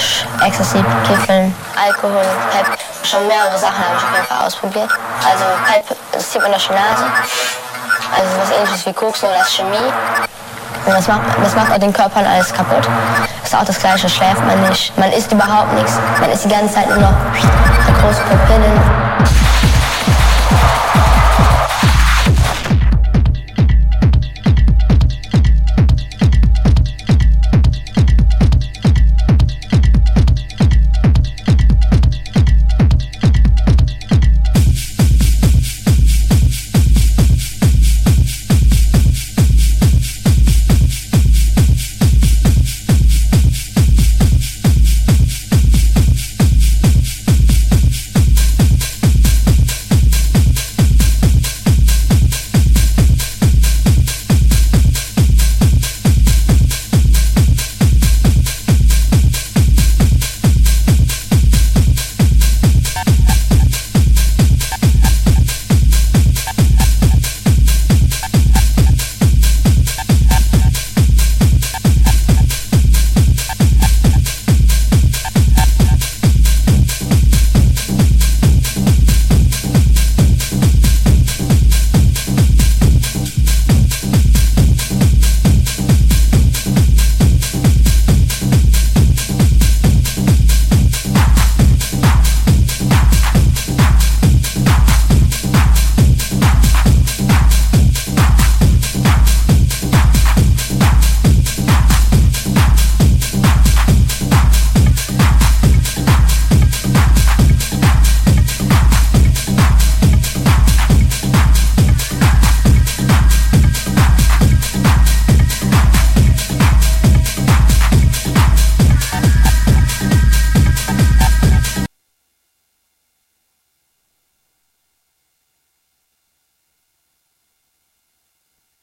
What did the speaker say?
Hasch, exzessiv Kiffeln, Alkohol, Pep. Schon mehrere Sachen habe ich auf jeden Fall ausprobiert. Also Pep, das zieht man durch die Nase. Also was ähnliches wie Koks, nur das Chemie. Und das macht, das macht auch den Körpern alles kaputt. Das ist auch das gleiche, schläft man nicht. Man isst überhaupt nichts. Man isst die ganze Zeit nur noch große Pupillen.